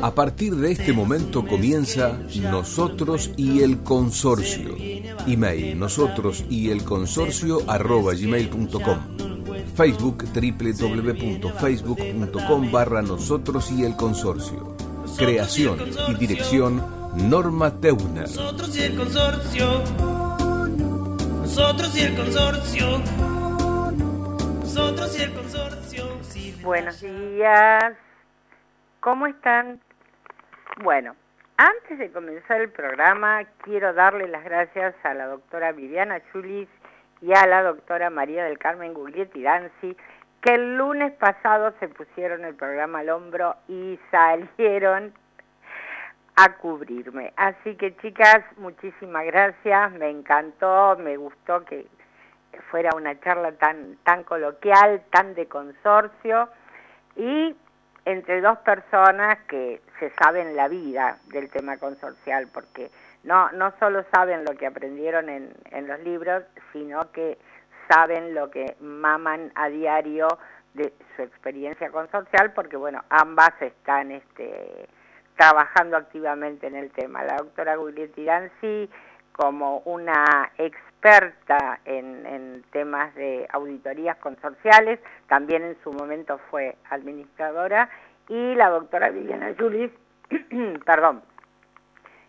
A partir de este momento comienza Nosotros y el Consorcio. Email nosotros y el consorcio arroba gmail.com. Facebook www.facebook.com barra nosotros y el consorcio. Creación y dirección Norma Teuner. Nosotros y el consorcio. Nosotros y el consorcio. Nosotros y el consorcio. Buenos días. ¿Cómo están? Bueno, antes de comenzar el programa, quiero darle las gracias a la doctora Viviana Chulis y a la doctora María del Carmen Guglietti Danzi, que el lunes pasado se pusieron el programa al hombro y salieron a cubrirme. Así que chicas, muchísimas gracias, me encantó, me gustó que fuera una charla tan, tan coloquial, tan de consorcio y entre dos personas que se saben la vida del tema consorcial, porque no, no solo saben lo que aprendieron en, en los libros, sino que saben lo que maman a diario de su experiencia consorcial, porque bueno, ambas están este, trabajando activamente en el tema. La doctora Guglietti Danzi como una experta en, temas de auditorías consorciales, también en su momento fue administradora, y la doctora Viviana Julis, perdón,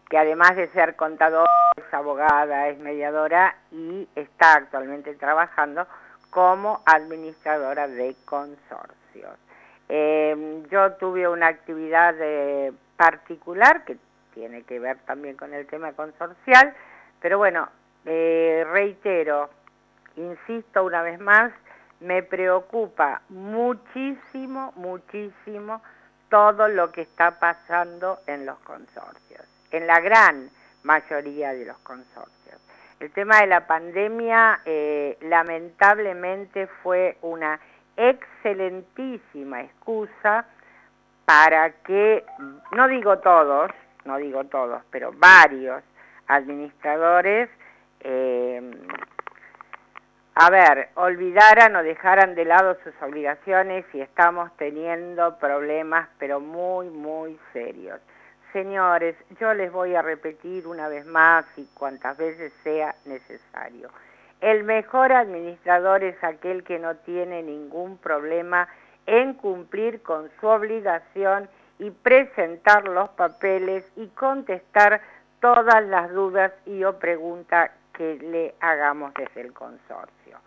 que además de ser contadora, es abogada, es mediadora y está actualmente trabajando como administradora de consorcios. Eh, yo tuve una actividad eh, particular que tiene que ver también con el tema consorcial, pero bueno, eh, reitero, insisto una vez más, me preocupa muchísimo, muchísimo todo lo que está pasando en los consorcios, en la gran mayoría de los consorcios. El tema de la pandemia eh, lamentablemente fue una excelentísima excusa para que, no digo todos, no digo todos, pero varios administradores, eh, a ver, olvidaran o dejaran de lado sus obligaciones y estamos teniendo problemas, pero muy, muy serios. Señores, yo les voy a repetir una vez más y cuantas veces sea necesario. El mejor administrador es aquel que no tiene ningún problema en cumplir con su obligación y presentar los papeles y contestar todas las dudas y o preguntas que le hagamos desde el consorcio.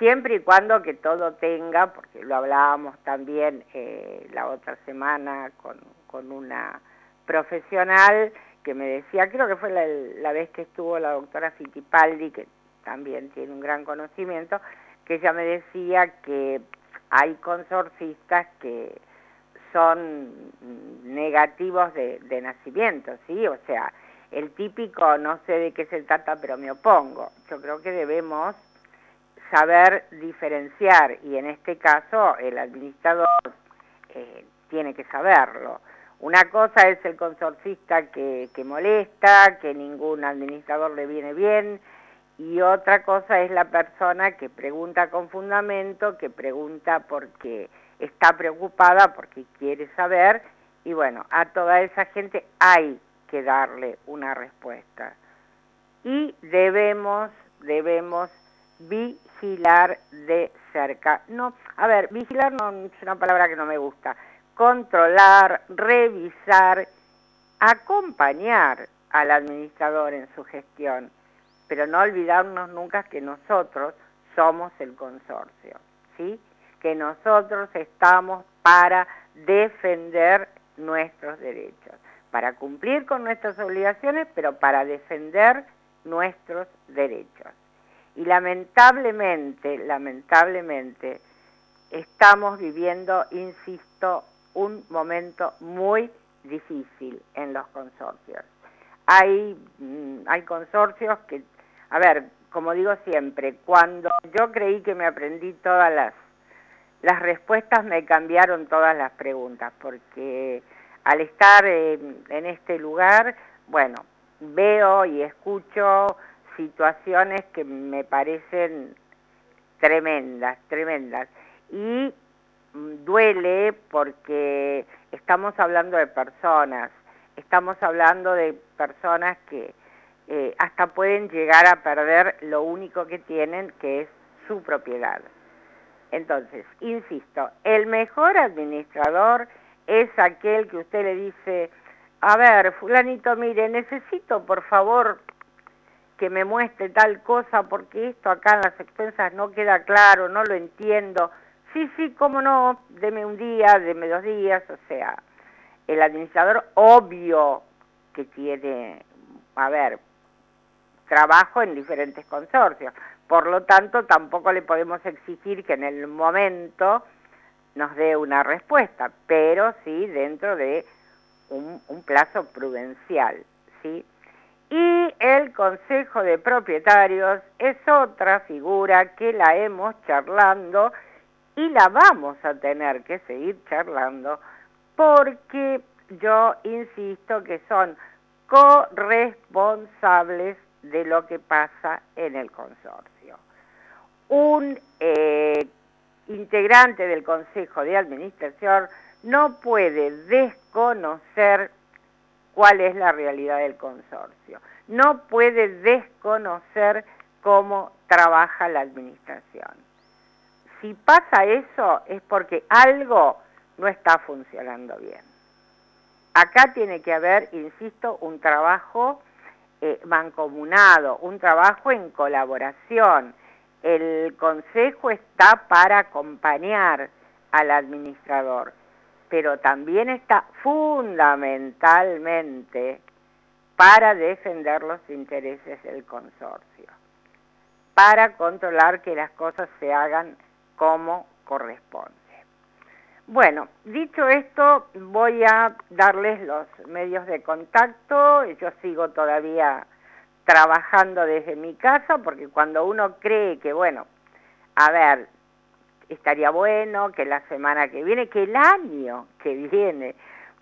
Siempre y cuando que todo tenga, porque lo hablábamos también eh, la otra semana con, con, una profesional que me decía, creo que fue la, la vez que estuvo la doctora Fittipaldi, que también tiene un gran conocimiento, que ella me decía que hay consorcistas que son negativos de, de nacimiento, ¿sí? O sea, el típico no sé de qué se trata, pero me opongo. Yo creo que debemos saber diferenciar y en este caso el administrador eh, tiene que saberlo. Una cosa es el consorcista que, que molesta, que ningún administrador le viene bien, y otra cosa es la persona que pregunta con fundamento, que pregunta porque está preocupada, porque quiere saber, y bueno, a toda esa gente hay que darle una respuesta. Y debemos, debemos vigilar de cerca. No, a ver, vigilar no es una palabra que no me gusta. Controlar, revisar, acompañar al administrador en su gestión, pero no olvidarnos nunca que nosotros somos el consorcio, ¿sí? Que nosotros estamos para defender nuestros derechos para cumplir con nuestras obligaciones, pero para defender nuestros derechos. Y lamentablemente, lamentablemente, estamos viviendo, insisto, un momento muy difícil en los consorcios. Hay, mm, consorcios que, a ver, como digo siempre, cuando yo creí que me aprendí todas las respuestas, me cambiaron todas las preguntas, porque al estar en, este lugar, bueno, veo y escucho situaciones que me parecen tremendas, tremendas. Y mm, duele porque estamos hablando de personas, estamos hablando de personas que eh, hasta pueden llegar a perder lo único que tienen, que es su propiedad. Entonces, insisto, el mejor administrador es aquel que usted le dice, a ver, fulanito, mire, necesito por favor que me muestre tal cosa porque esto acá en las expensas no queda claro, no lo entiendo. Sí, sí, cómo no, deme un día, deme dos días, o sea, el administrador obvio que tiene, a ver, trabajo en diferentes consorcios. Por lo tanto, tampoco le podemos exigir que en el momento nos dé una respuesta, pero sí dentro de un, plazo prudencial, ¿sí? Y el Consejo de Propietarios es otra figura que la hemos charlando y la vamos a tener que seguir charlando porque yo insisto que son corresponsables de lo que pasa en el consorcio. Un eh, integrante del Consejo de Administración no puede desconocer cuál es la realidad del consorcio, no puede desconocer cómo trabaja la administración. Si pasa eso es porque algo no está funcionando bien. Acá tiene que haber, insisto, un trabajo eh, mancomunado, un trabajo en colaboración. El consejo está para acompañar al administrador, pero también está fundamentalmente para defender los intereses del consorcio, para controlar que las cosas se hagan como corresponde. Bueno, dicho esto, voy a darles los medios de contacto. Yo sigo todavía trabajando desde mi casa porque cuando uno cree que, bueno, a ver, estaría bueno que la semana que viene, que el año que viene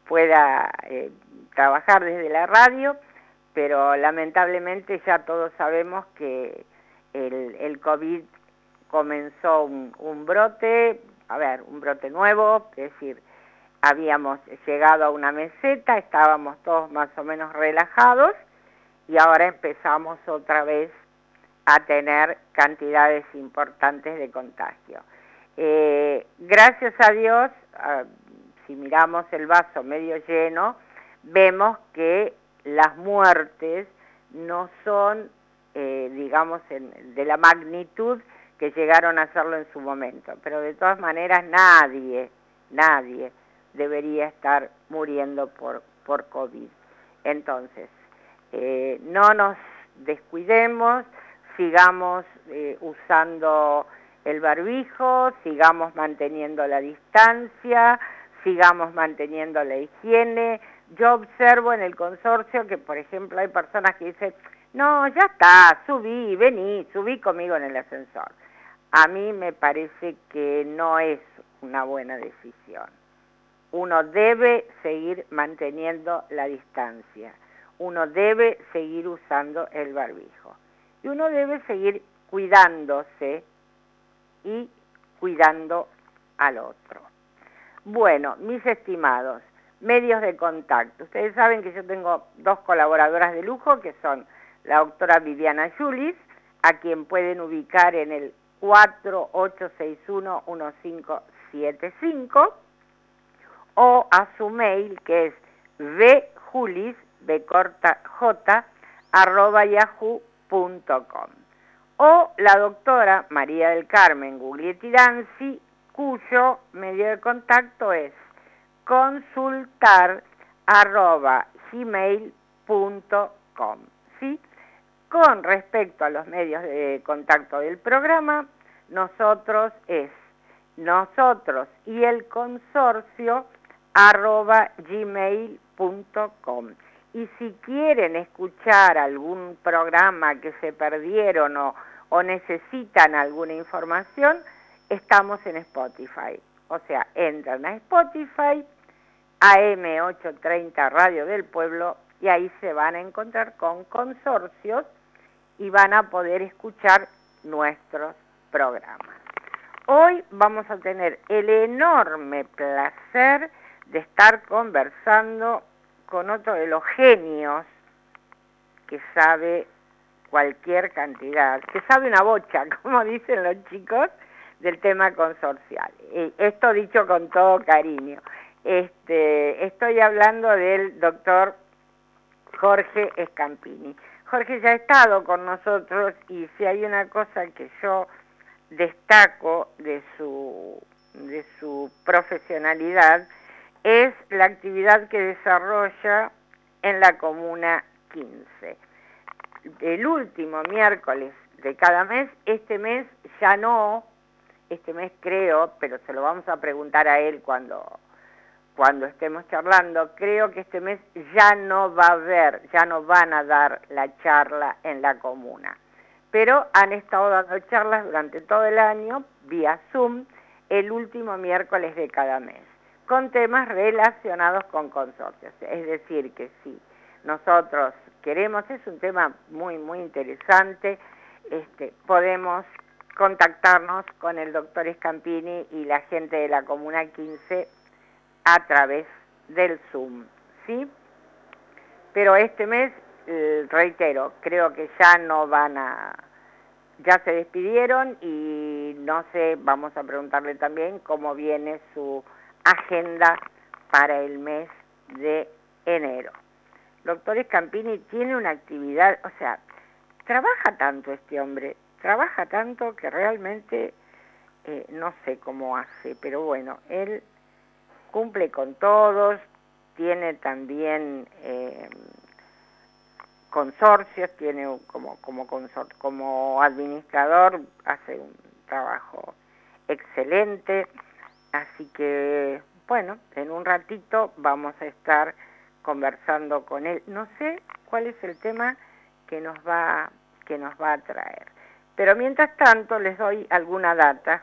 pueda eh, trabajar desde la radio, pero lamentablemente ya todos sabemos que el, el COVID comenzó un, un brote, a ver, un brote nuevo, es decir, habíamos llegado a una meseta, estábamos todos más o menos relajados y ahora empezamos otra vez a tener cantidades importantes de contagio. Eh, gracias a Dios, ah, si miramos el vaso medio lleno, vemos que las muertes no son, eh, digamos, de la magnitud que llegaron a hacerlo en su momento. Pero de todas maneras nadie, nadie debería estar muriendo por, por COVID. Entonces, eh, no nos descuidemos, sigamos eh, usando el barbijo, sigamos manteniendo la distancia, sigamos manteniendo la higiene. Yo observo en el consorcio que, por ejemplo, hay personas que dicen, no, ya está, subí, vení, subí conmigo en el ascensor a mí me parece que no es una buena decisión. Uno debe seguir manteniendo la distancia, uno debe seguir usando el barbijo y uno debe seguir cuidándose y cuidando al otro. Bueno, mis estimados, medios de contacto. Ustedes saben que yo tengo dos colaboradoras de lujo que son la doctora Viviana Julis, a quien pueden ubicar en el 4861-1575 o a su mail que es vjulis, j, arroba yahoo.com o la doctora María del Carmen Guglietti Danzi, cuyo medio de contacto es consultar arroba gmail.com. ¿sí? Con respecto a los medios de contacto del programa, nosotros es nosotros y el consorcio arroba gmail.com. Y si quieren escuchar algún programa que se perdieron o, necesitan alguna información, estamos en Spotify. O sea, entran a Spotify, AM830 Radio del Pueblo, y ahí se van a encontrar con consorcios y van a poder escuchar nuestros programas. hoy vamos a tener el enorme placer de estar conversando con otro de los genios que sabe cualquier cantidad, que sabe una bocha, como dicen los chicos, del tema consorcial. esto dicho con todo cariño. Este, estoy hablando del doctor Jorge Escampini. Jorge ya ha estado con nosotros y si hay una cosa que yo destaco de su, de su profesionalidad es la actividad que desarrolla en la Comuna 15. El último miércoles de cada mes, este mes ya no, este mes creo, pero se lo vamos a preguntar a él cuando, cuando estemos charlando, creo que este mes ya no va a haber, ya no van a dar la charla en la comuna. Pero han estado dando charlas durante todo el año vía Zoom el último miércoles de cada mes, con temas relacionados con consorcios. Es decir, que si nosotros queremos, es un tema muy, muy interesante, este, podemos contactarnos con el doctor Escampini y la gente de la Comuna 15 a través del Zoom, ¿sí? Pero este mes, reitero, creo que ya no van a, ya se despidieron y no sé, vamos a preguntarle también cómo viene su agenda para el mes de enero. Doctor Scampini tiene una actividad, o sea, trabaja tanto este hombre, trabaja tanto que realmente eh, no sé cómo hace, pero bueno, él cumple con todos, tiene también eh, consorcios, tiene como, como, como administrador, hace un trabajo excelente, así que bueno, en un ratito vamos a estar conversando con él. No sé cuál es el tema que nos va, que nos va a traer. Pero mientras tanto les doy alguna data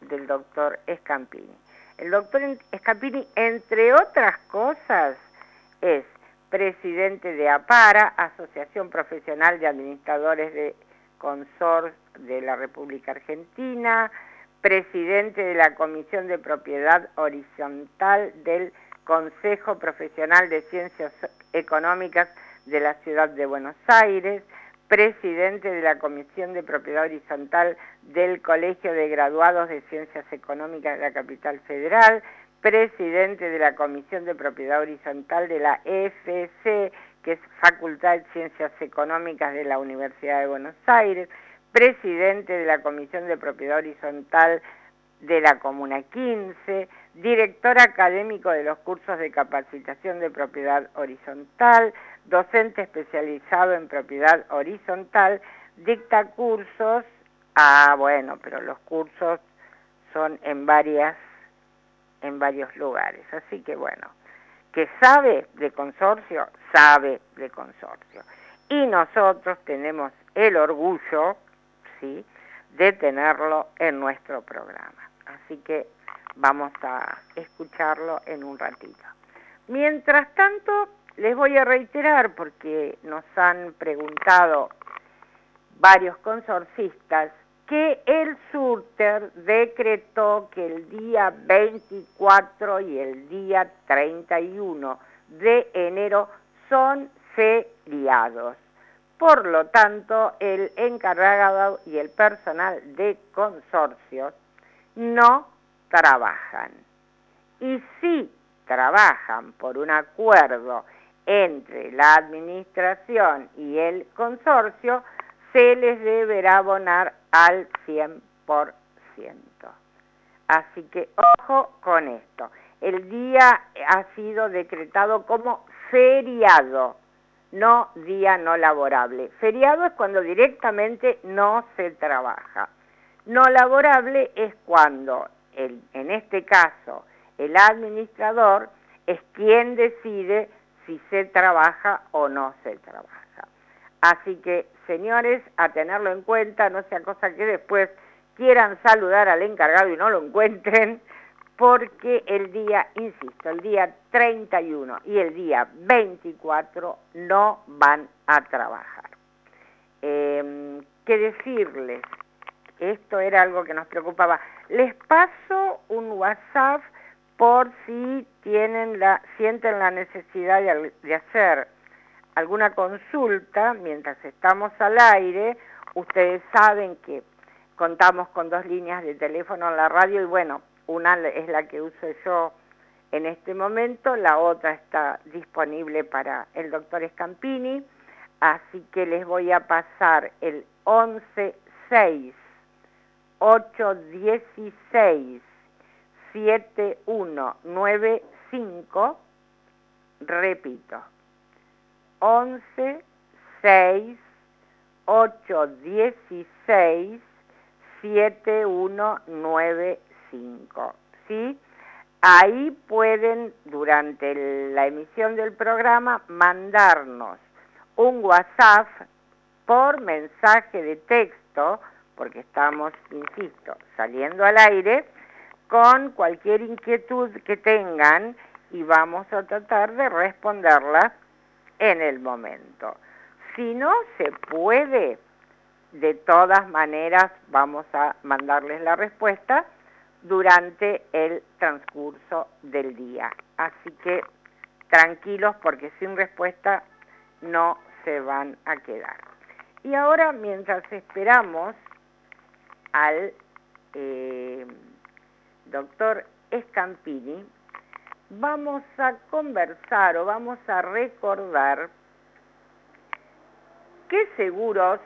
del doctor Scampini. El doctor Escapini, entre otras cosas, es presidente de APARA, Asociación Profesional de Administradores de Consor de la República Argentina, presidente de la Comisión de Propiedad Horizontal del Consejo Profesional de Ciencias Económicas de la Ciudad de Buenos Aires, presidente de la Comisión de Propiedad Horizontal del Colegio de Graduados de Ciencias Económicas de la Capital Federal, presidente de la Comisión de Propiedad Horizontal de la FC, que es Facultad de Ciencias Económicas de la Universidad de Buenos Aires, presidente de la Comisión de Propiedad Horizontal de la Comuna 15, director académico de los cursos de capacitación de propiedad horizontal, docente especializado en propiedad horizontal, dicta cursos, ah bueno, pero los cursos son en varias en varios lugares, así que bueno, que sabe de consorcio, sabe de consorcio. Y nosotros tenemos el orgullo, de tenerlo en nuestro programa. Así que vamos a escucharlo en un ratito. Mientras tanto, les voy a reiterar, porque nos han preguntado varios consorcistas, que el Surter decretó que el día 24 y el día 31 de enero son feriados. Por lo tanto, el encargado y el personal de consorcios no trabajan. Y si trabajan por un acuerdo entre la administración y el consorcio, se les deberá abonar al 100%. Así que ojo con esto. El día ha sido decretado como feriado, no día no laborable. Feriado es cuando directamente no se trabaja. No laborable es cuando, en este caso, el administrador es quien decide si se trabaja o no se trabaja. Así que, señores, a tenerlo en cuenta, no sea cosa que después quieran saludar al encargado y no lo encuentren, porque el día, insisto, el día 31 y el día 24 no van a trabajar. Eh, ¿Qué decirles? Esto era algo que nos preocupaba. Les paso un WhatsApp por si tienen la, sienten la necesidad de, de hacer alguna consulta mientras estamos al aire. Ustedes saben que contamos con dos líneas de teléfono en la radio y bueno, una es la que uso yo en este momento, la otra está disponible para el doctor Scampini, así que les voy a pasar el 116 816 7195, repito, 11 6 816 7195, ¿sí? Ahí pueden, durante la emisión del programa, mandarnos un WhatsApp por mensaje de texto, porque estamos, insisto, saliendo al aire, con cualquier inquietud que tengan y vamos a tratar de responderla en el momento. Si no se puede, de todas maneras vamos a mandarles la respuesta durante el transcurso del día. Así que tranquilos porque sin respuesta no se van a quedar. Y ahora mientras esperamos al eh, doctor Escampini, vamos a conversar o vamos a recordar qué seguros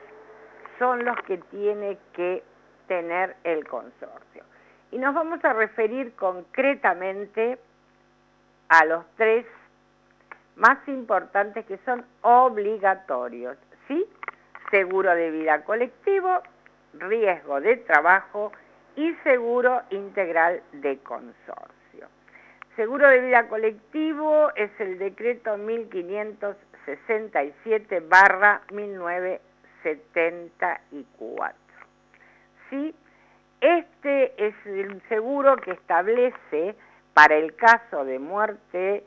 son los que tiene que tener el consorcio y nos vamos a referir concretamente a los tres más importantes que son obligatorios, ¿sí? Seguro de vida colectivo, riesgo de trabajo y seguro integral de consorcio. Seguro de vida colectivo es el decreto 1567 barra 1974. ¿Sí? Este es el seguro que establece para el caso de muerte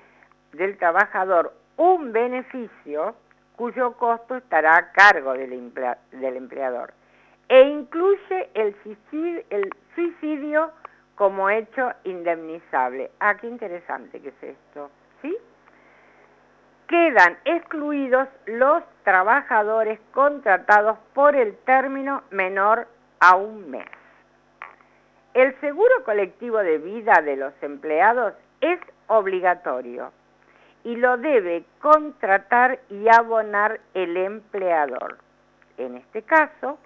del trabajador un beneficio cuyo costo estará a cargo del, empleador e incluye el suicidio, como hecho indemnizable. Ah, qué interesante que es esto, ¿sí? Quedan excluidos los trabajadores contratados por el término menor a un mes. El seguro colectivo de vida de los empleados es obligatorio y lo debe contratar y abonar el empleador. En este caso,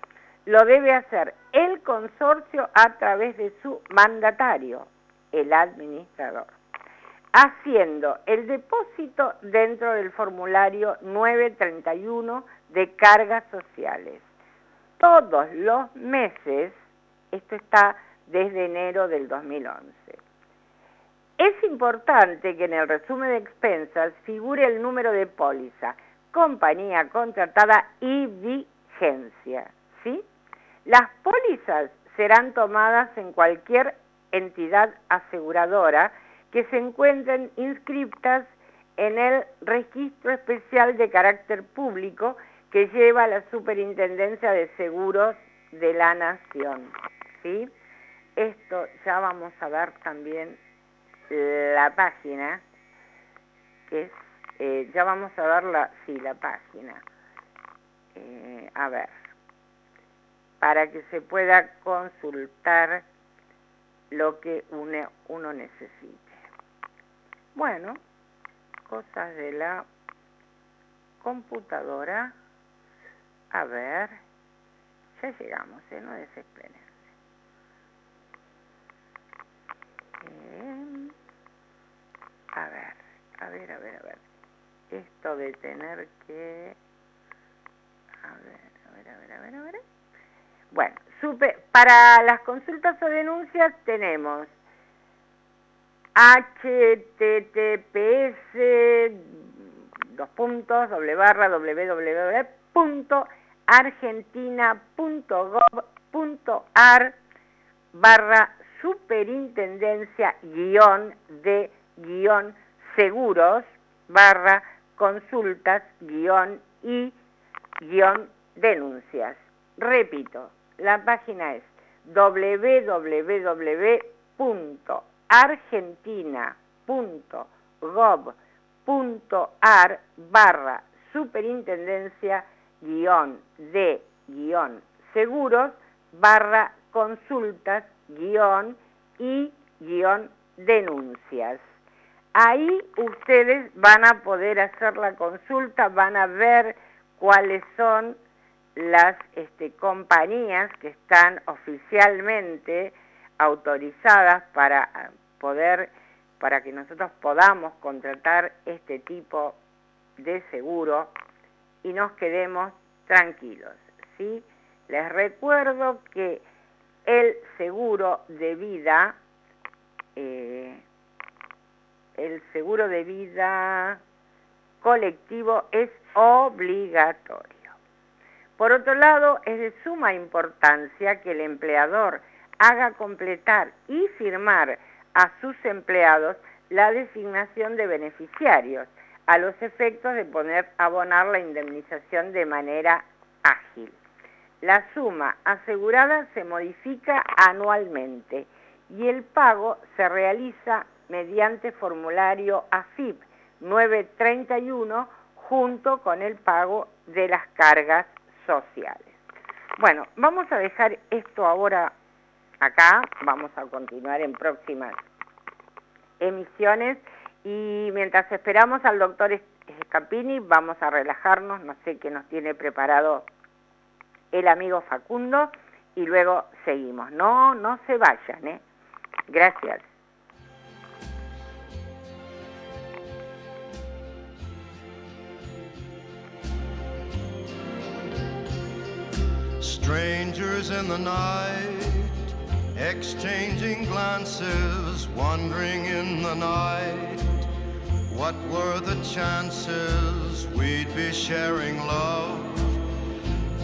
lo debe hacer el consorcio a través de su mandatario, el administrador, haciendo el depósito dentro del formulario 931 de cargas sociales. Todos los meses, esto está desde enero del 2011. Es importante que en el resumen de expensas figure el número de póliza, compañía contratada y vigencia. ¿sí? Las pólizas serán tomadas en cualquier entidad aseguradora que se encuentren inscriptas en el registro especial de carácter público que lleva la Superintendencia de Seguros de la Nación. ¿sí? Esto ya vamos a ver también la página, que es, eh, ya vamos a ver la, sí, la página. Eh, a ver, para que se pueda consultar lo que uno, uno necesite. Bueno, cosas de la computadora. A ver, ya llegamos, ¿eh? no desesperen. A ver, a ver, a ver, a ver. Esto de tener que... A ver, a ver, a ver, a ver, a ver. Bueno, supe, para las consultas o denuncias tenemos https dos puntos doble barra www.argentina.gov.ar barra superintendencia guion de guion seguros barra consultas guion y guion denuncias. Repito, la página es www.argentina.gov.ar barra superintendencia guion de guion seguros barra consultas guion y guion denuncias. Ahí ustedes van a poder hacer la consulta, van a ver cuáles son las este, compañías que están oficialmente autorizadas para poder, para que nosotros podamos contratar este tipo de seguro y nos quedemos tranquilos, ¿sí? Les recuerdo que el seguro de vida, eh, el seguro de vida colectivo es obligatorio. Por otro lado, es de suma importancia que el empleador haga completar y firmar a sus empleados la designación de beneficiarios a los efectos de poner abonar la indemnización de manera ágil. La suma asegurada se modifica anualmente y el pago se realiza mediante formulario AFIP 931 junto con el pago de las cargas sociales. Bueno, vamos a dejar esto ahora acá, vamos a continuar en próximas emisiones y mientras esperamos al doctor Scapini vamos a relajarnos, no sé qué nos tiene preparado el amigo Facundo y luego seguimos. No, no se vayan, ¿eh? Gracias. Strangers in the night, exchanging glances, wandering in the night. What were the chances we'd be sharing love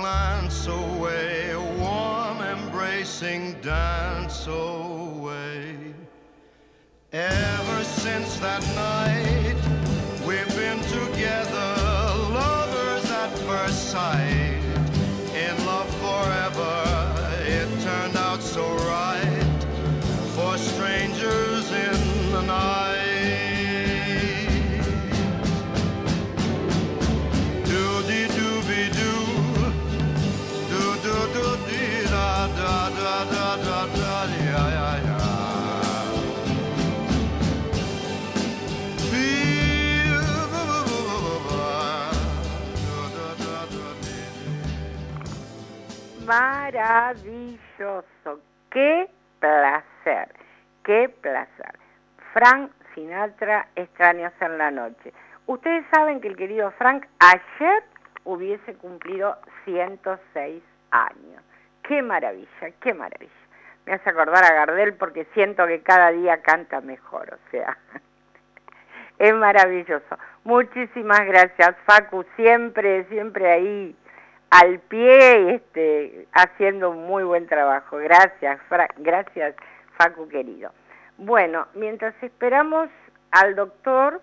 Glance away, a warm embracing dance away. Ever since that night, we've been together, maravilloso. Qué placer, qué placer. Frank Sinatra, extraños en la noche. Ustedes saben que el querido Frank ayer hubiese cumplido 106 años. Qué maravilla, qué maravilla. Me hace acordar a Gardel porque siento que cada día canta mejor, o sea, es maravilloso. Muchísimas gracias, Facu, siempre, siempre ahí al pie este, haciendo un muy buen trabajo. Gracias, gracias Facu querido. Bueno, mientras esperamos al doctor,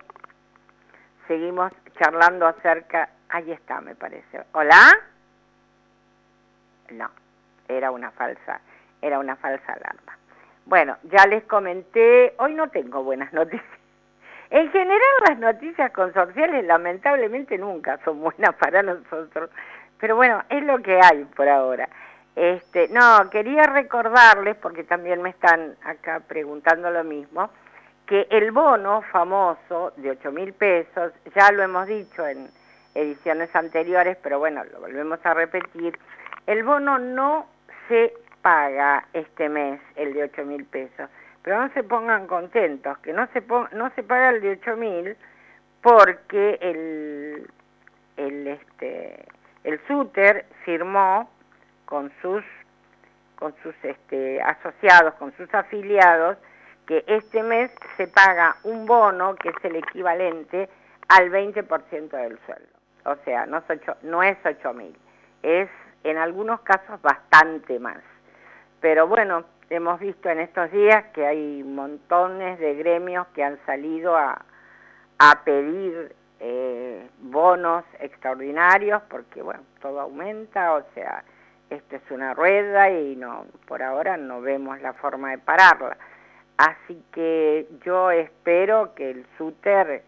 seguimos charlando acerca... Ahí está, me parece. ¿Hola? No, era una falsa, era una falsa alarma. Bueno, ya les comenté, hoy no tengo buenas noticias. En general las noticias consorciales lamentablemente nunca son buenas para nosotros, pero bueno, es lo que hay por ahora. Este, no, quería recordarles, porque también me están acá preguntando lo mismo, que el bono famoso de 8 mil pesos, ya lo hemos dicho en ediciones anteriores, pero bueno, lo volvemos a repetir, el bono no se paga este mes, el de 8 mil pesos, pero no se pongan contentos, que no se, no se paga el de 8 mil porque el, el, este, el SUTER firmó con sus, con sus este, asociados, con sus afiliados, que este mes se paga un bono que es el equivalente al 20% del sueldo. O sea, no es, ocho, no es 8 mil, es en algunos casos bastante más. Pero bueno, hemos visto en estos días que hay montones de gremios que han salido a, a pedir eh, bonos extraordinarios porque bueno, todo aumenta, o sea, esto es una rueda y no por ahora no vemos la forma de pararla. Así que yo espero que el SUTER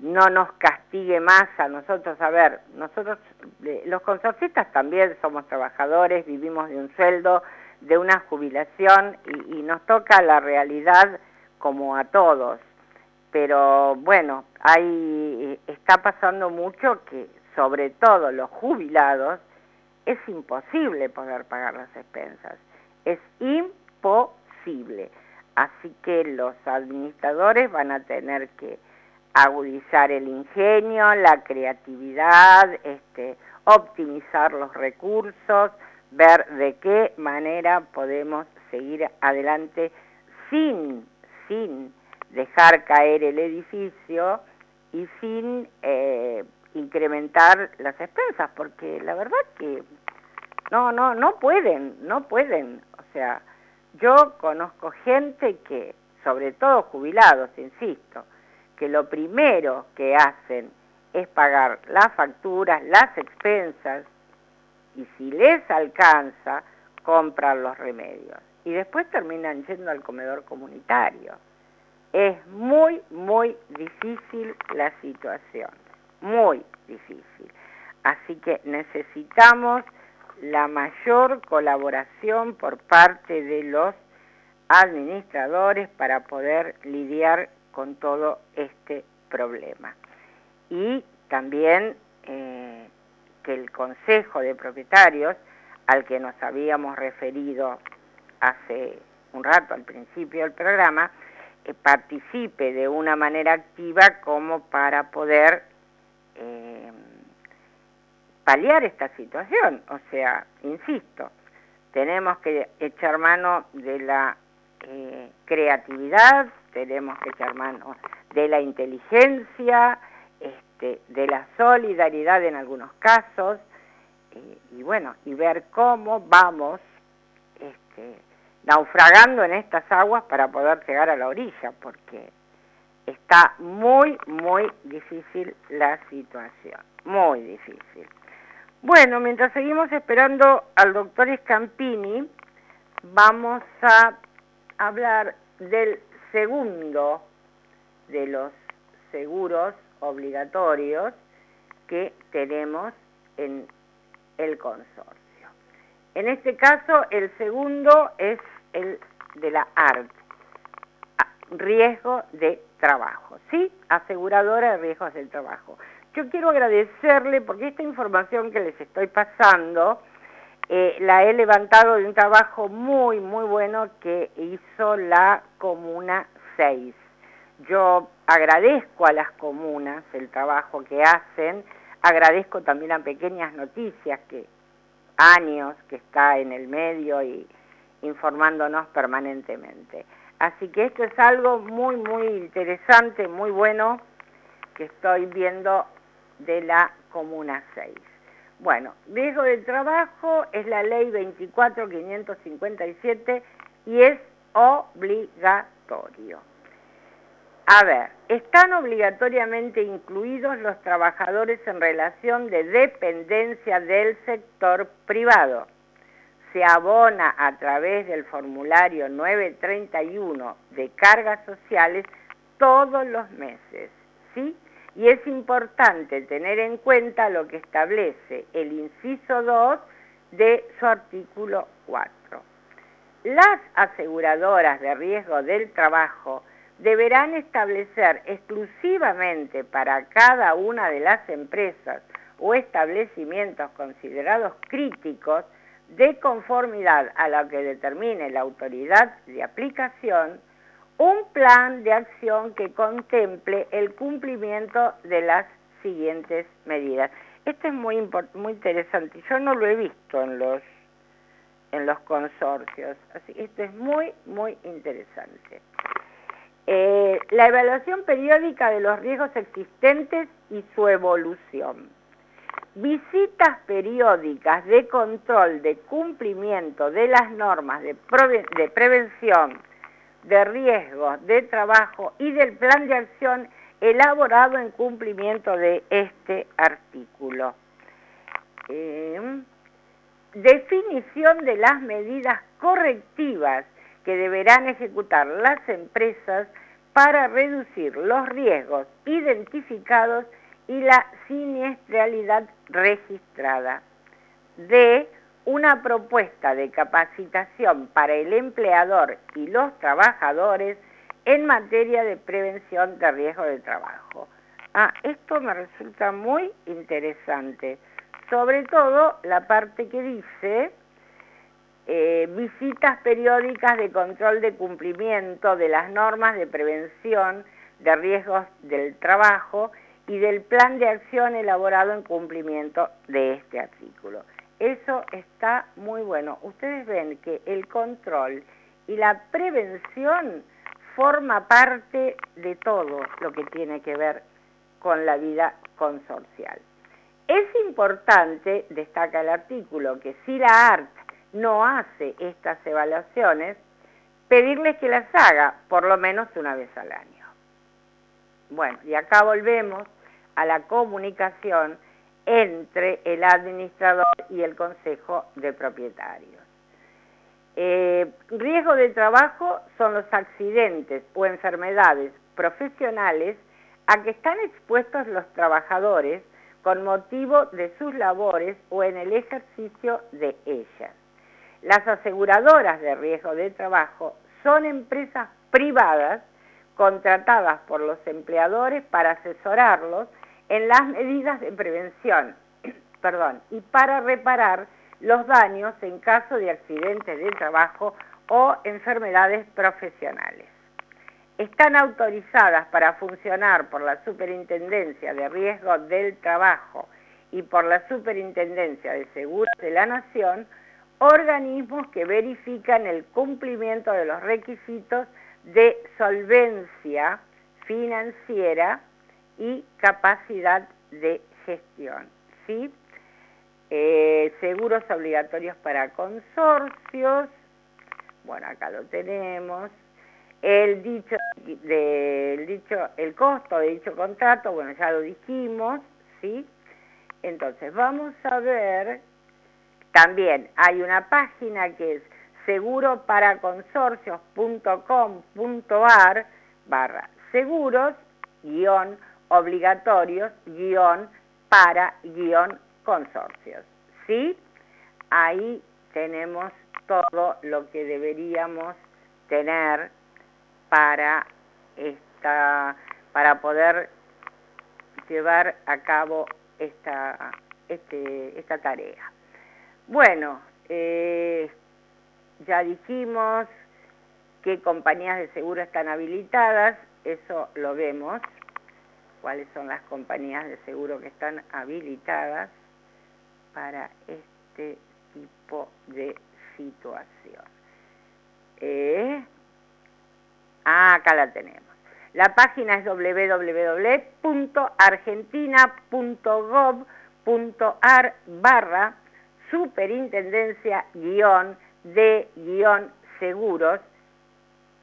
no nos castigue más a nosotros. A ver, nosotros, los consorcistas también somos trabajadores, vivimos de un sueldo, de una jubilación y, y nos toca la realidad como a todos. Pero bueno, hay, está pasando mucho que sobre todo los jubilados es imposible poder pagar las expensas. Es imposible. Así que los administradores van a tener que agudizar el ingenio, la creatividad, este, optimizar los recursos, ver de qué manera podemos seguir adelante sin, sin dejar caer el edificio y sin eh, incrementar las expensas, porque la verdad que no, no, no pueden, no pueden, o sea, yo conozco gente que, sobre todo jubilados, insisto, que lo primero que hacen es pagar las facturas, las expensas, y si les alcanza, compran los remedios. Y después terminan yendo al comedor comunitario. Es muy, muy difícil la situación, muy difícil. Así que necesitamos la mayor colaboración por parte de los administradores para poder lidiar con todo este problema. Y también eh, que el Consejo de Propietarios, al que nos habíamos referido hace un rato al principio del programa, participe de una manera activa como para poder eh, paliar esta situación. O sea, insisto, tenemos que echar mano de la eh, creatividad, tenemos que echar mano de la inteligencia, este, de la solidaridad en algunos casos, eh, y bueno, y ver cómo vamos este, naufragando en estas aguas para poder llegar a la orilla, porque está muy, muy difícil la situación, muy difícil. Bueno, mientras seguimos esperando al doctor Scampini, vamos a hablar del segundo de los seguros obligatorios que tenemos en el consorcio. En este caso, el segundo es el de la ART, riesgo de trabajo, ¿sí? Aseguradora de riesgos del trabajo yo quiero agradecerle porque esta información que les estoy pasando eh, la he levantado de un trabajo muy, muy bueno que hizo la Comuna 6. Yo agradezco a las comunas el trabajo que hacen, agradezco también a Pequeñas Noticias, que años que está en el medio y informándonos permanentemente. Así que esto es algo muy, muy interesante, muy bueno que estoy viendo de la Comuna 6. Bueno, riesgo de trabajo es la ley 24557 y es obligatorio. A ver, están obligatoriamente incluidos los trabajadores en relación de dependencia del sector privado. Se abona a través del formulario 931 de cargas sociales todos los meses, ¿sí? Y es importante tener en cuenta lo que establece el inciso 2 de su artículo 4. Las aseguradoras de riesgo del trabajo deberán establecer exclusivamente para cada una de las empresas o establecimientos considerados críticos de conformidad a lo que determine la autoridad de aplicación, un plan de acción que contemple el cumplimiento de las siguientes medidas. Esto es muy muy interesante. Yo no lo he visto en los en los consorcios. Así esto es muy muy interesante. Eh, la evaluación periódica de los riesgos existentes y su evolución. Visitas periódicas de control de cumplimiento de las normas de, prevención de riesgos de trabajo y del plan de acción elaborado en cumplimiento de este artículo. Eh, definición de las medidas correctivas que deberán ejecutar las empresas para reducir los riesgos identificados la siniestralidad registrada. D una propuesta de capacitación para el empleador y los trabajadores en materia de prevención de riesgo de trabajo. Ah, esto me resulta muy interesante, sobre todo la parte que dice eh, visitas periódicas de control de cumplimiento de las normas de prevención de riesgos del trabajo y del plan de acción elaborado en cumplimiento de este artículo. Eso está muy bueno. Ustedes ven que el control y la prevención forma parte de todo lo que tiene que ver con la vida consorcial. Es importante, destaca el artículo, que si la ART no hace estas evaluaciones, pedirles que las haga por lo menos una vez al año. Bueno, y acá volvemos a la comunicación entre el administrador y el consejo de propietarios. Eh, riesgo de trabajo son los accidentes o enfermedades profesionales a que están expuestos los trabajadores con motivo de sus labores o en el ejercicio de ellas. Las aseguradoras de riesgo de trabajo son empresas privadas contratadas por los empleadores para asesorarlos en las medidas de prevención y para reparar los daños en caso de accidentes de trabajo o enfermedades profesionales. Están autorizadas para funcionar por la Superintendencia de Riesgo del Trabajo y por la Superintendencia de Seguros de la Nación organismos que verifican el cumplimiento de los requisitos de solvencia financiera y capacidad de gestión. ¿sí? Eh, seguros obligatorios para consorcios, bueno, acá lo tenemos. El dicho, del dicho, el costo de dicho contrato, bueno, ya lo dijimos, ¿sí? Entonces, vamos a ver, también hay una página que es seguroparaconsorcios.com.ar barra seguros guion obligatorios, guion, para, guion, consorcios. ¿Sí? Ahí tenemos todo lo que deberíamos tener para esta para poder llevar a cabo esta, este, esta tarea. Bueno, eh, ya dijimos qué compañías de seguro están habilitadas, eso lo vemos cuáles son las compañías de seguro que están habilitadas para este tipo de situación. Eh, ah, acá la tenemos. La página es www.argentina.gov gov.ar barra superintendencia guion de guion seguros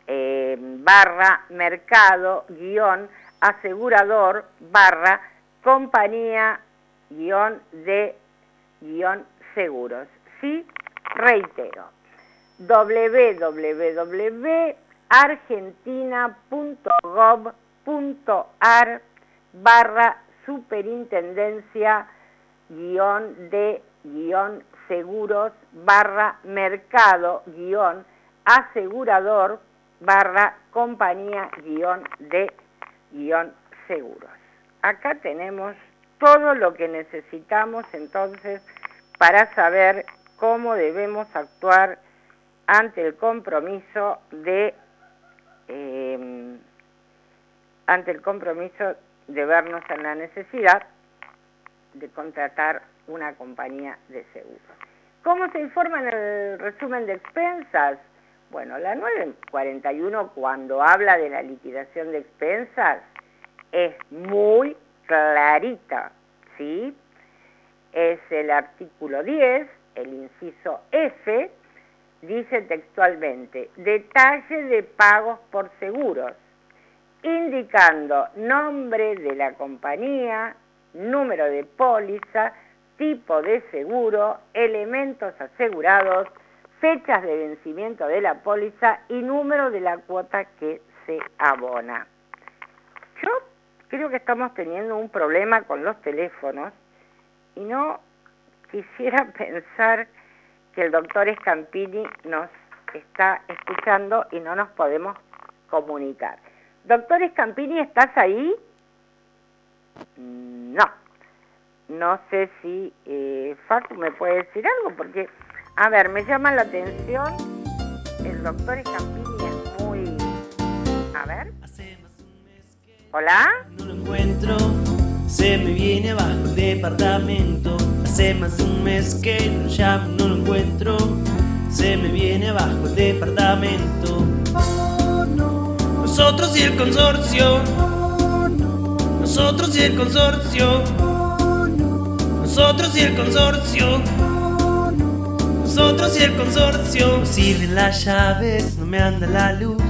eh, barra mercado guion asegurador barra compañía guion de guion seguros. Sí, reitero, www.argentina.gov.ar barra superintendencia guion de guion seguros barra mercado guion asegurador barra compañía guion de guion seguros. Acá tenemos todo lo que necesitamos entonces para saber cómo debemos actuar ante el compromiso de em, ante el compromiso de vernos en la necesidad de contratar una compañía de seguros. ¿Cómo se informa en el resumen de expensas? Bueno, la 941 cuando habla de la liquidación de expensas es muy clarita, ¿sí? Es el artículo 10, el inciso F, dice textualmente, detalle de pagos por seguros, indicando nombre de la compañía, número de póliza, tipo de seguro, elementos asegurados, fechas de vencimiento de la póliza y número de la cuota que se abona. Yo creo que estamos teniendo un problema con los teléfonos y no quisiera pensar que el doctor Scampini nos está escuchando y no nos podemos comunicar. Doctor Scampini, ¿estás ahí? No. No sé si eh, Facu me puede decir algo, porque, a ver, me llama la atención, el doctor Scampini es muy... A ver. ¿Hola? No lo encuentro, se me viene abajo el departamento. Hace más de un mes que lo llamo, no lo encuentro, se me viene abajo el departamento. Nosotros y el consorcio, nosotros y el consorcio, nosotros y el consorcio, nosotros y el consorcio. Sirven las llaves, no me anda la luz,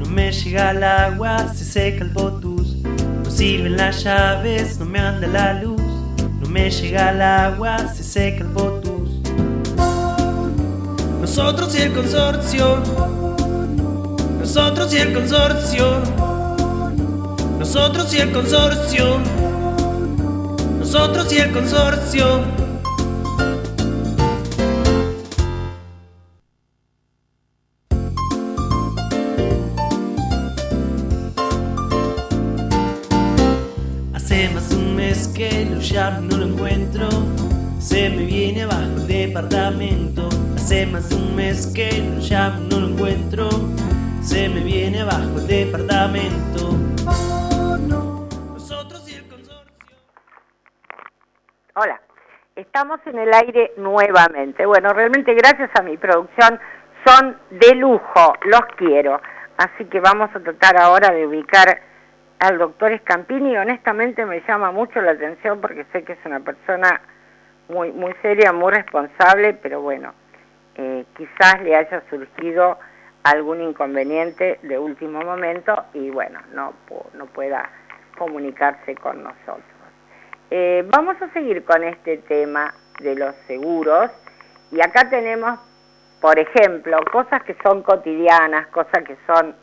no me llega el agua, se seca el botus. No sirven las llaves, no me anda la luz, no me llega el agua, se seca el botus. Nosotros y el consorcio, nosotros y el consorcio, nosotros y el consorcio, nosotros y el consorcio. Estamos en el aire nuevamente. Bueno, realmente gracias a mi producción son de lujo, los quiero. Así que vamos a tratar ahora de ubicar al doctor Scampini. Honestamente me llama mucho la atención porque sé que es una persona muy, muy seria, muy responsable, pero bueno, eh, quizás le haya surgido algún inconveniente de último momento y bueno, no, no pueda comunicarse con nosotros. Eh, vamos a seguir con este tema de los seguros y acá tenemos, por ejemplo, cosas que son cotidianas, cosas que son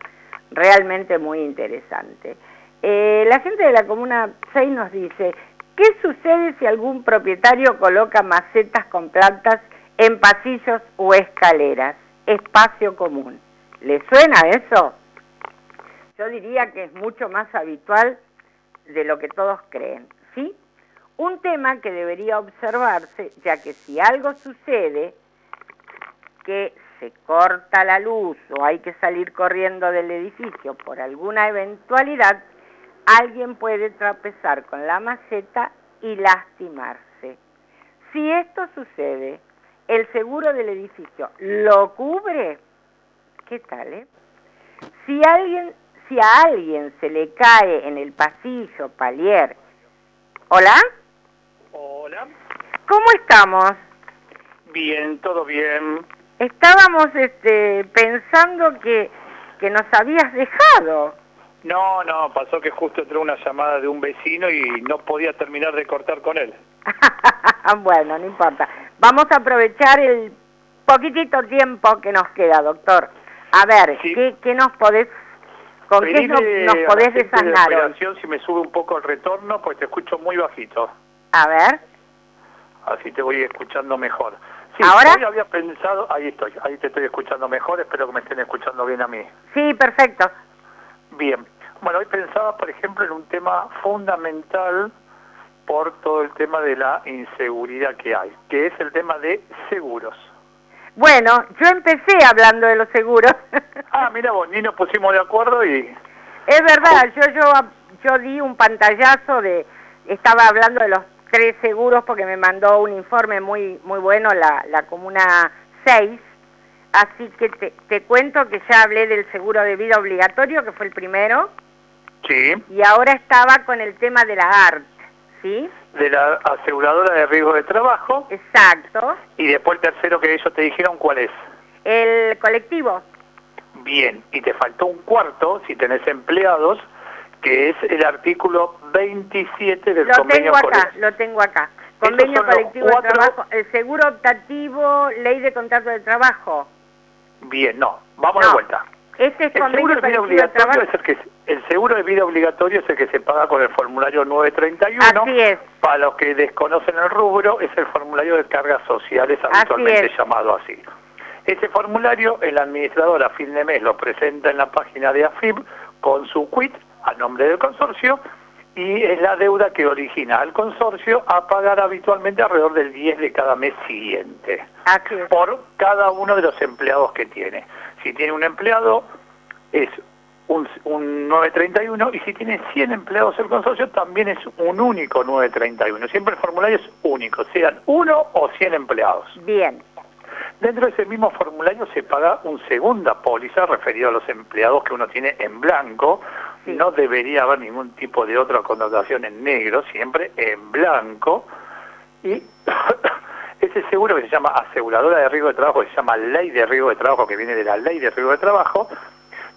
realmente muy interesantes. Eh, la gente de la Comuna 6 nos dice, ¿qué sucede si algún propietario coloca macetas con plantas en pasillos o escaleras? Espacio común. ¿Le suena eso? Yo diría que es mucho más habitual de lo que todos creen, ¿sí? Un tema que debería observarse, ya que si algo sucede, que se corta la luz o hay que salir corriendo del edificio por alguna eventualidad, alguien puede tropezar con la maceta y lastimarse. Si esto sucede, el seguro del edificio lo cubre. ¿Qué tal, eh? Si alguien, si a alguien se le cae en el pasillo, palier, ¿hola? Hola. ¿Cómo estamos? Bien, todo bien. Estábamos este, pensando que, que nos habías dejado. No, no, pasó que justo entró una llamada de un vecino y no podía terminar de cortar con él. bueno, no importa. Vamos a aprovechar el poquitito tiempo que nos queda, doctor. A ver, Sí. ¿qué, qué nos podés, con qué nos, Pedile nos podés gente de si me sube un poco el retorno, pues te escucho muy bajito. A ver, Así te voy escuchando mejor. Sí, ¿Ahora? hoy había pensado, ahí estoy, ahí te estoy escuchando mejor, espero que me estén escuchando bien a mí. sí, perfecto. Bien. Bueno, hoy pensaba, por ejemplo, en un tema fundamental por todo el tema de la inseguridad que hay, que es el tema de seguros. Bueno, yo empecé hablando de los seguros. Ah, mira vos, ni nos pusimos de acuerdo y... Es verdad, yo, yo, yo di un pantallazo de, estaba hablando de los tres seguros porque me mandó un informe muy, muy bueno la, la Comuna 6, así que te, te cuento que ya hablé del seguro de vida obligatorio, que fue el primero, Sí, y ahora estaba con el tema de la ART, ¿sí? de la aseguradora de riesgo de trabajo Exacto. y después el tercero que ellos te dijeron cuál es. El colectivo, Bien, y te faltó un cuarto, si tenés empleados, que es el artículo 27 del lo convenio tengo acá, lo tengo acá. Convenio colectivo de trabajo, el seguro optativo, ley de contrato de trabajo. Bien, no, vamos No. de vuelta. Este es El seguro de vida obligatorio es el que el seguro de vida obligatorio es el que se paga con el formulario 931. Así es. Para los que desconocen el rubro, es el formulario de cargas sociales habitualmente llamado así. Ese formulario el administrador a fin de mes lo presenta en la página de AFIB con su quit a nombre del consorcio y es la deuda que origina al consorcio a pagar habitualmente alrededor del 10 de cada mes siguiente por cada uno de los empleados que tiene. Si tiene un empleado es un, un 931 y si tiene 100 empleados el consorcio también es un único 931. Siempre el formulario es único, sean uno o 100 empleados. Bien. Dentro de ese mismo formulario se paga un segunda póliza referido a los empleados que uno tiene en blanco. No debería haber ningún tipo de otra connotación en negro, siempre en blanco. Y ese seguro que se llama aseguradora de riesgo de trabajo, que se llama ley de riesgo de trabajo, que viene de la ley de riesgo de trabajo,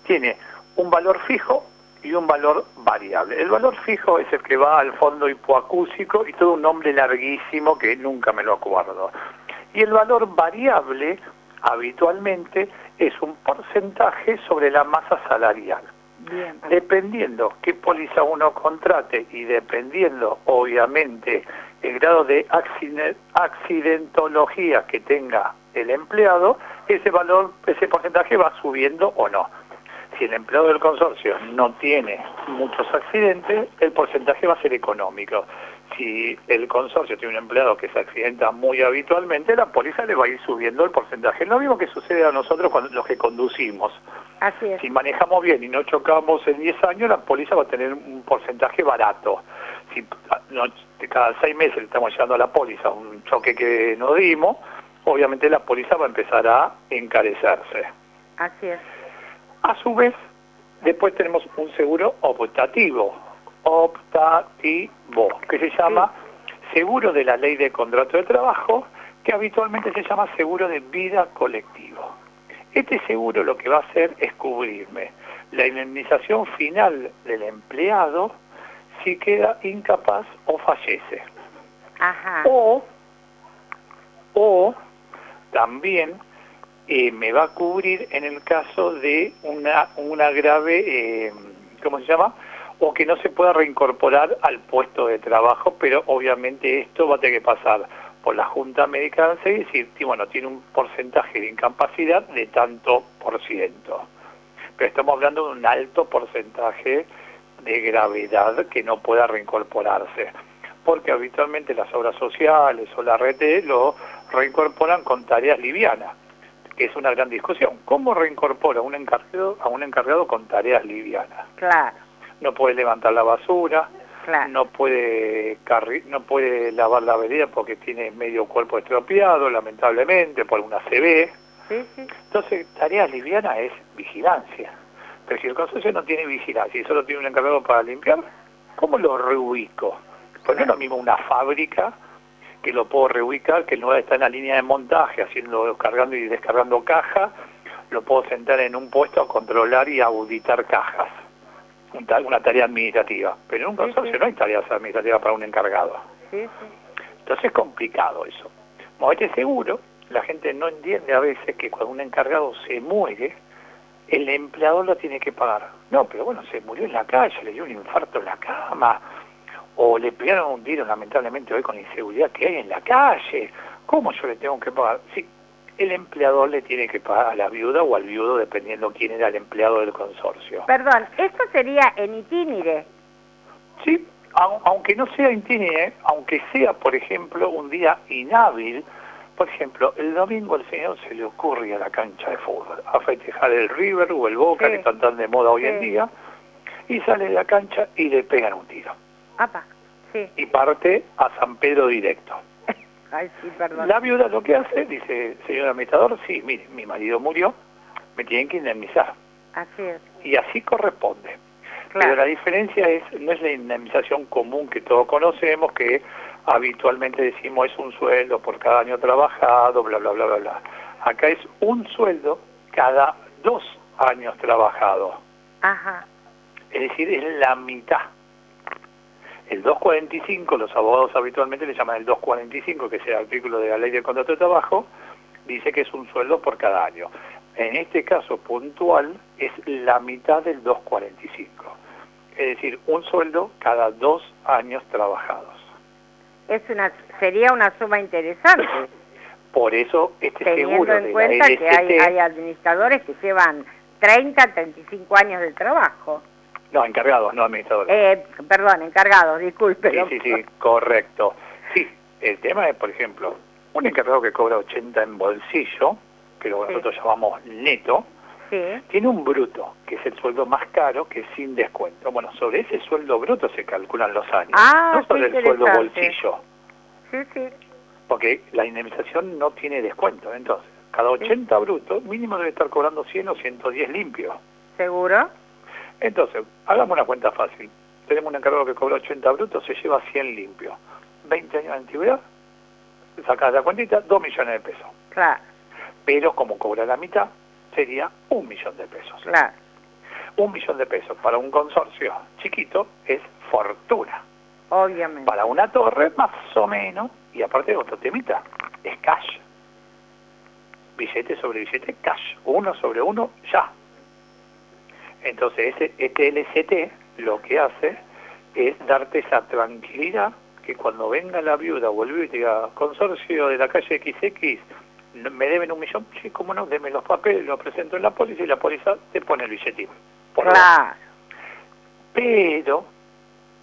tiene un valor fijo y un valor variable. El valor fijo es el que va al fondo hipoacúsico y todo un nombre larguísimo que nunca me lo acuerdo. Y el valor variable habitualmente es un porcentaje sobre la masa salarial. Dependiendo qué póliza uno contrate y dependiendo, obviamente, el grado de acciden- accidentología que tenga el empleado, ese valor, ese porcentaje va subiendo o no. Si el empleado del consorcio no tiene muchos accidentes, el porcentaje va a ser económico. Si el consorcio tiene un empleado que se accidenta muy habitualmente, la póliza le va a ir subiendo el porcentaje. Lo mismo que sucede a nosotros cuando los que conducimos. Así es. Si manejamos bien y no chocamos en 10 años, la póliza va a tener un porcentaje barato. Si no, cada seis meses le estamos llevando a la póliza un choque que nos dimos, obviamente la póliza va a empezar a encarecerse. Así es. A su vez, después tenemos un seguro optativo, optativo, que se llama seguro de la ley de contrato de trabajo, que habitualmente se llama seguro de vida colectivo. Este seguro lo que va a hacer es cubrirme la indemnización final del empleado si queda incapaz o fallece. Ajá. O, o también eh, me va a cubrir en el caso de una, una grave, eh, ¿cómo se llama? O que no se pueda reincorporar al puesto de trabajo, pero obviamente esto va a tener que pasar por la Junta Médica de y decir, bueno, tiene un porcentaje de incapacidad de tanto por ciento. Pero estamos hablando de un alto porcentaje de gravedad que no pueda reincorporarse porque habitualmente las obras sociales o la RT lo reincorporan con tareas livianas, que es una gran discusión. ¿Cómo reincorpora un encargado a un encargado con tareas livianas? Claro, No puede levantar la basura, claro. no puede carri- no puede lavar la vereda porque tiene medio cuerpo estropeado, lamentablemente, por una CB. Sí, sí. Entonces, tarea liviana es vigilancia. Pero si el consorcio no tiene vigilancia y solo tiene un encargado para limpiar, ¿cómo lo reubico? Pues no es lo mismo una fábrica que lo puedo reubicar, que de estar en la línea de montaje, haciendo, cargando y descargando cajas, lo puedo sentar en un puesto a controlar y auditar cajas. Una tarea administrativa. Pero en un consorcio no hay tareas administrativas para un encargado. Entonces es complicado eso. Movete seguro, la gente no entiende a veces que cuando un encargado se muere, el empleador lo tiene que pagar. No, pero bueno, se murió en la calle, le dio un infarto en la cama, o le pegaron un tiro lamentablemente hoy con la inseguridad que hay en la calle. ¿Cómo yo le tengo que pagar? Sí, el empleador le tiene que pagar a la viuda o al viudo, dependiendo quién era el empleado del consorcio. Perdón, ¿esto sería en itinere? Sí, aunque no sea itinere, aunque sea, por ejemplo, un día inhábil, por ejemplo, el domingo al señor se le ocurre a la cancha de fútbol, a festejar el River o el Boca, que están tan de moda hoy en día, y sale de la cancha y le pegan un tiro. Sí. Y parte a San Pedro directo. Ay, sí, perdón. La viuda lo que hace, dice, señor administrador, sí, mire, mi marido murió, me tienen que indemnizar. Así es. Y así corresponde. Pero la diferencia es, no es la indemnización común que todos conocemos, que habitualmente decimos es un sueldo por cada año trabajado, bla, bla, bla, bla, bla. Acá es un sueldo cada dos años trabajado. Ajá. Es decir, es la mitad. El 245, los abogados habitualmente le llaman el 245, que es el artículo de la ley del contrato de trabajo, dice que es un sueldo por cada año. En este caso puntual es la mitad del 245. Es decir, un sueldo cada dos años trabajados es una sería una suma interesante. Por eso este Teniendo seguro en cuenta que hay, administradores que llevan 30, 35 años de trabajo. No, encargados, no administradores. Eh, perdón, encargados, disculpe. Sí, sí, sí, correcto. Sí, el tema es, por ejemplo, un encargado que cobra 80 en bolsillo, que lo que nosotros llamamos neto, tiene un bruto, que es el sueldo más caro, que es sin descuento. Bueno, sobre ese sueldo bruto se calculan los años, ah, no sobre el sueldo bolsillo. Sí, sí. Porque la indemnización no tiene descuento. Entonces, cada 80 brutos, mínimo debe estar cobrando 100 o 110 limpios. ¿Seguro? Entonces, hagamos una cuenta fácil. Tenemos un encargado que cobra 80 brutos, se lleva 100 limpios. 20 años de antigüedad, sacas la cuentita, 2 millones de pesos. Claro. Pero como cobra la mitad, sería un millón de pesos. Claro. Un millón de pesos para un consorcio chiquito es fortuna. Obviamente. Para una torre, más o menos, y aparte de otro temita, es cash. Billete sobre billete, cash. Uno sobre uno, ya. Entonces, ese, este LCT lo que hace es darte esa tranquilidad que cuando venga la viuda o el viudo y diga, consorcio de la calle XX, me deben un millón, sí, cómo no, deme los papeles, los presento en la póliza y la póliza te pone el billetín. claro. Pero,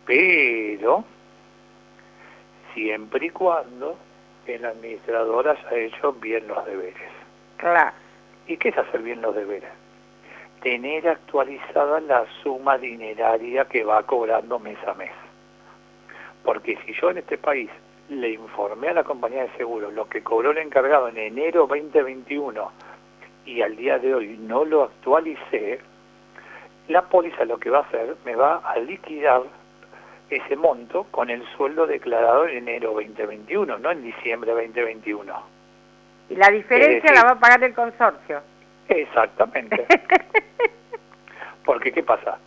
pero, siempre y cuando el administrador haya hecho bien los deberes. Claro. ¿Y qué es hacer bien los deberes? Tener actualizada la suma dineraria que va cobrando mes a mes. Porque si yo en este país le informé a la compañía de seguros lo que cobró el encargado en enero 2021 y al día de hoy no lo actualicé, la póliza lo que va a hacer, me va a liquidar ese monto con el sueldo declarado en enero 2021, no en diciembre 2021. Y la diferencia la va a pagar el consorcio. Exactamente. Porque, ¿qué pasa?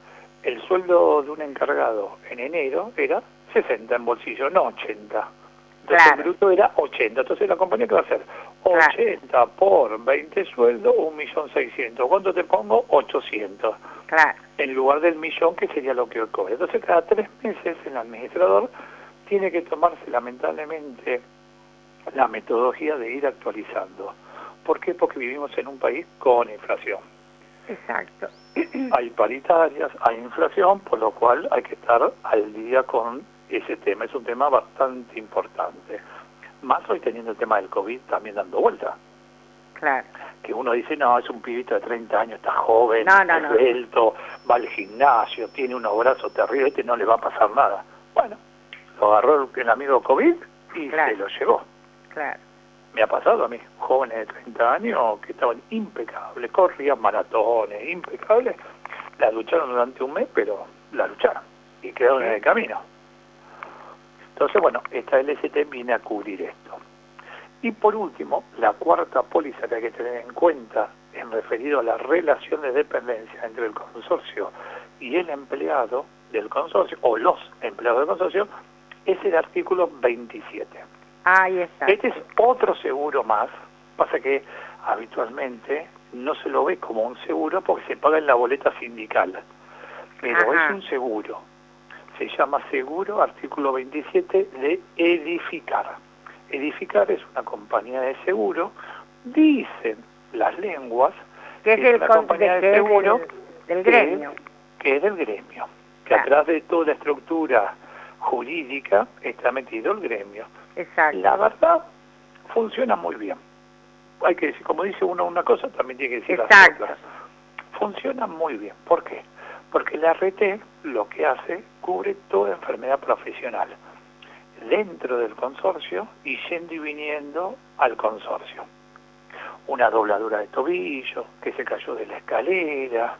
El sueldo de un encargado en enero era 60 en bolsillo, no 80. Entonces el bruto era 80. Entonces la compañía, ¿qué va a hacer? 80 por 20 sueldos, 1.600.000. ¿Cuánto te pongo? 800. Claro. En lugar del millón, que sería lo que cobra. Entonces cada tres meses el administrador tiene que tomarse lamentablemente la metodología de ir actualizando. ¿Por qué? Porque vivimos en un país con inflación. Exacto. Hay paritarias, hay inflación, por lo cual hay que estar al día con ese tema. Es un tema bastante importante. Más hoy teniendo el tema del COVID también dando vuelta. Claro. Que uno dice, no, es un pibito de 30 años, está joven, no, va al gimnasio, tiene unos brazos terribles, este no le va a pasar nada. Bueno, lo agarró el amigo COVID y se lo llevó. Claro. Me ha pasado a mí, jóvenes de 30 años que estaban impecables, corrían maratones, impecables, la lucharon durante un mes, pero la lucharon y quedaron en el camino. Entonces, bueno, esta LST viene a cubrir esto. Y por último, la cuarta póliza que hay que tener en cuenta en referido a la relación de dependencia entre el consorcio y el empleado del consorcio, o los empleados del consorcio, es el artículo 27. Ahí está. Este es otro seguro más, pasa que habitualmente no se lo ve como un seguro porque se paga en la boleta sindical, pero Ajá. es un seguro. Se llama seguro artículo 27 de edificar. Edificar es una compañía de seguro, dicen las lenguas, Que es que una compañía de que seguro del, del que gremio. que es del gremio, que Claro. atrás de toda la estructura jurídica está metido el gremio. Exacto. La verdad, funciona muy bien. Hay que decir, como dice uno una cosa, también tiene que decir las Exacto. otras. Funciona muy bien. ¿Por qué? Porque la RT lo que hace cubre toda enfermedad profesional dentro del consorcio y yendo y viniendo al consorcio. Una dobladura de tobillo, que se cayó de la escalera,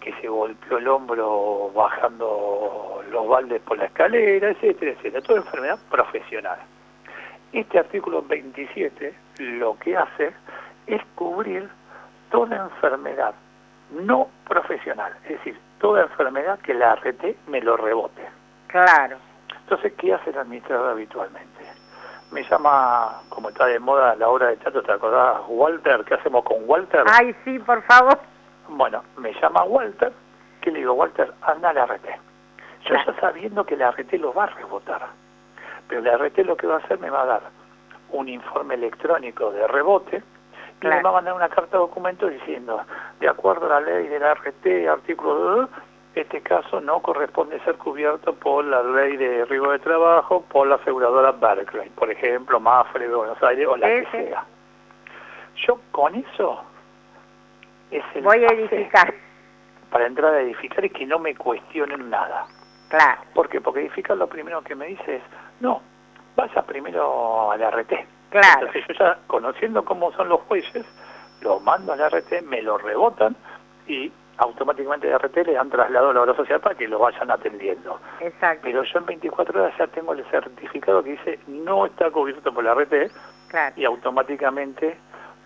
que se golpeó el hombro bajando los baldes por la escalera, etcétera, etcétera. Toda enfermedad profesional. Este artículo 27 lo que hace es cubrir toda enfermedad no profesional, es decir, toda enfermedad que la RT me lo rebote. Claro. Entonces, ¿qué hace el administrador habitualmente? Me llama, como está de moda la obra de teatro, ¿te acordás, Walter? ¿Qué hacemos con Walter? Ay, sí, por favor. Bueno, me llama Walter, que le digo, Walter, anda a la RT. Yo Claro. ya sabiendo que la RT lo va a rebotar, pero la RT lo que va a hacer me va a dar un informe electrónico de rebote y Claro. me va a mandar una carta de documento diciendo, de acuerdo a la ley de la RT, artículo 2, este caso no corresponde ser cubierto por la ley de riesgo de trabajo, por la aseguradora Berkeley, por ejemplo, Mafre de Buenos Aires o la que sea. Yo con eso es el Voy a edificar. para entrar a edificar y que no me cuestionen nada. Claro. ¿Por qué? Porque edificar lo primero que me dice es, no, vaya primero a la RT. Claro. Entonces yo ya, conociendo cómo son los jueces, lo mando a la RT, me lo rebotan y automáticamente de RT le dan traslado a la obra social para que lo vayan atendiendo. Exacto. Pero yo en 24 horas ya tengo el certificado que dice no está cubierto por la RT Claro. y automáticamente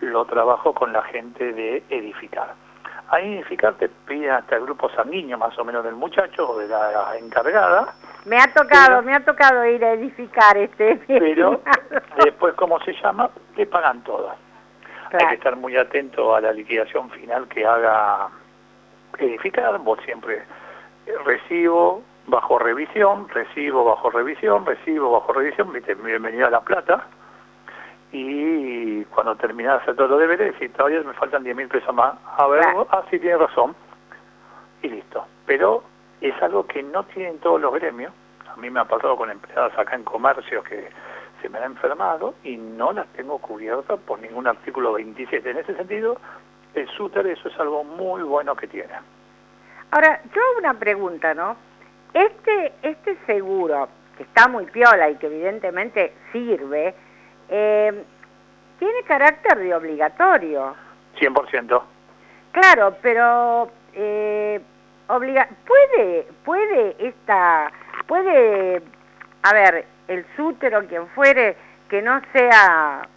lo trabajo con la gente de edificar. Ahí edificar te pide hasta el grupo sanguíneo más o menos del muchacho o de la encargada, Me ha tocado, Pero- me ha tocado ir a edificar este. pero después, ¿cómo se llama? Te pagan todo. Hay que estar muy atento a la liquidación final que haga edificar. Vos siempre eh, recibo bajo revisión, recibo bajo revisión, recibo bajo revisión, viste, bienvenido a La Plata. Y cuando terminás de hacer todos los deberes, decís, todavía me faltan 10 mil pesos más. A ver, Claro. ah, sí, tiene razón. Y listo. Pero es algo que no tienen todos los gremios. A mí me ha pasado con empleadas acá en comercio que se me han enfermado y no las tengo cubiertas por ningún artículo 27. En ese sentido, el SUTER eso es algo muy bueno que tiene. Ahora, yo hago una pregunta, ¿no? Este, este seguro, que está muy piola y que evidentemente sirve, eh, tiene carácter de obligatorio. 100%. Claro, pero eh, obliga puede puede esta puede a ver el sútero quien fuere que no sea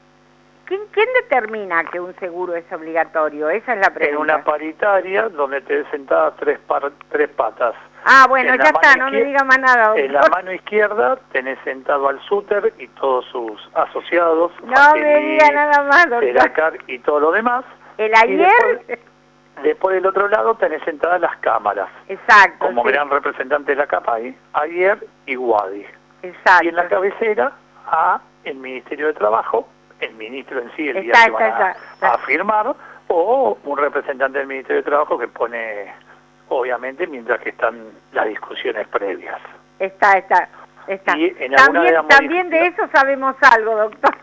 ¿quién, quién determina que un seguro es obligatorio? Esa es la En pregunta. una paritaria donde te sentadas tres, par- tres patas. ah, bueno, en ya está, no me diga más nada. En la doctor. mano izquierda tenés sentado al SUTER y todos sus asociados. No me diga nada más, doctor. Seracar y todo lo demás. El ayer después- Después del otro lado tenés sentadas las cámaras. exacto, Como sí, gran representante de la CAPAI, ayer y Wadi. exacto. Y en la cabecera a el Ministerio de Trabajo, el ministro en sí, el día que van a, firmar, o un representante del Ministerio de Trabajo que pone, obviamente, mientras que están las discusiones previas. Está, está, está. Y en de También, también de eso sabemos algo, doctor.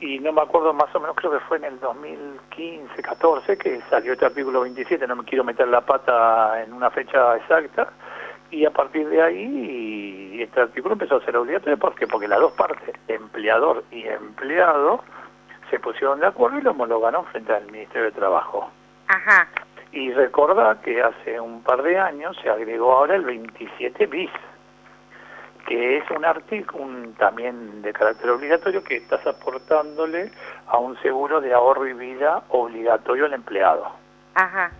Y no me acuerdo más o menos, creo que fue en el 2015, 14, que salió este artículo 27, no me quiero meter la pata en una fecha exacta, y a partir de ahí este artículo empezó a ser obligatorio, ¿por qué? Porque las dos partes, empleador y empleado, se pusieron de acuerdo y lo homologaron frente al Ministerio de Trabajo. Ajá. Y recordá que hace un par de años se agregó ahora el 27 bis, que es un artículo también de carácter obligatorio que estás aportándole a un seguro de ahorro y vida obligatorio al empleado. Ajá.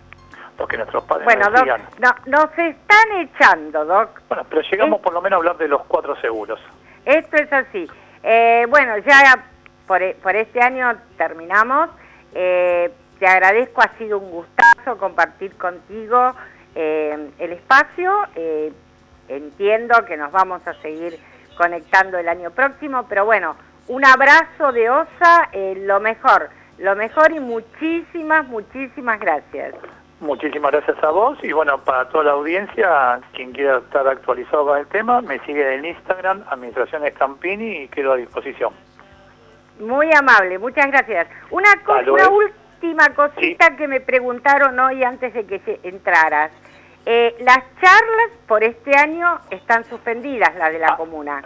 Porque nuestros padres Bueno, nos Doc, no, nos están echando, Doc. bueno, pero llegamos por lo menos a hablar de los cuatro seguros. Esto es así. Eh, bueno, ya por, e- por este año terminamos. Eh, te agradezco, ha sido un gustazo compartir contigo eh, el espacio. Eh, entiendo que nos vamos a seguir conectando el año próximo, pero bueno, un abrazo de Osa, eh, lo mejor, lo mejor y muchísimas, muchísimas gracias. Muchísimas gracias a vos y bueno, para toda la audiencia, quien quiera estar actualizado con el tema, me sigue en Instagram, Administraciones Campini y quedo a disposición. Muy amable, muchas gracias. Una, co- Hasta una última cosita que me preguntaron hoy antes de que se- entraras. Eh, las charlas por este año están suspendidas, las de la Ah. comuna.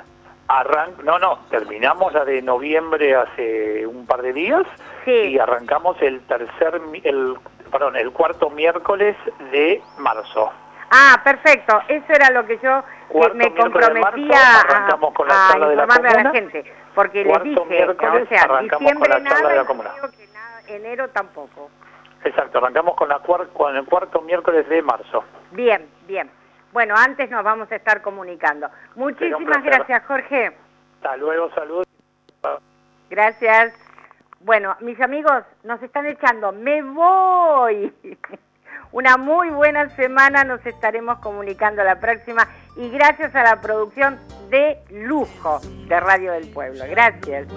Arran no, no, terminamos la de noviembre hace un par de días Sí. y arrancamos el tercer, el, perdón, el cuarto miércoles de marzo. Ah, perfecto. Eso era lo que yo que Cuarto me comprometía marzo, a, con la a charla de la informarle a la gente. Porque les Cuarto dije, miércoles o sea, arrancamos diciembre con la nada, de la comuna. que nada, enero tampoco. Exacto, arrancamos con, la con el cuarto miércoles de marzo. Bien, bien. Bueno, antes nos vamos a estar comunicando. Muchísimas gracias, Jorge. Hasta luego, saludos. Gracias. Bueno, mis amigos, nos están echando. Me voy. Una muy buena semana, nos estaremos comunicando la próxima y gracias a la producción de lujo de Radio del Pueblo. Gracias.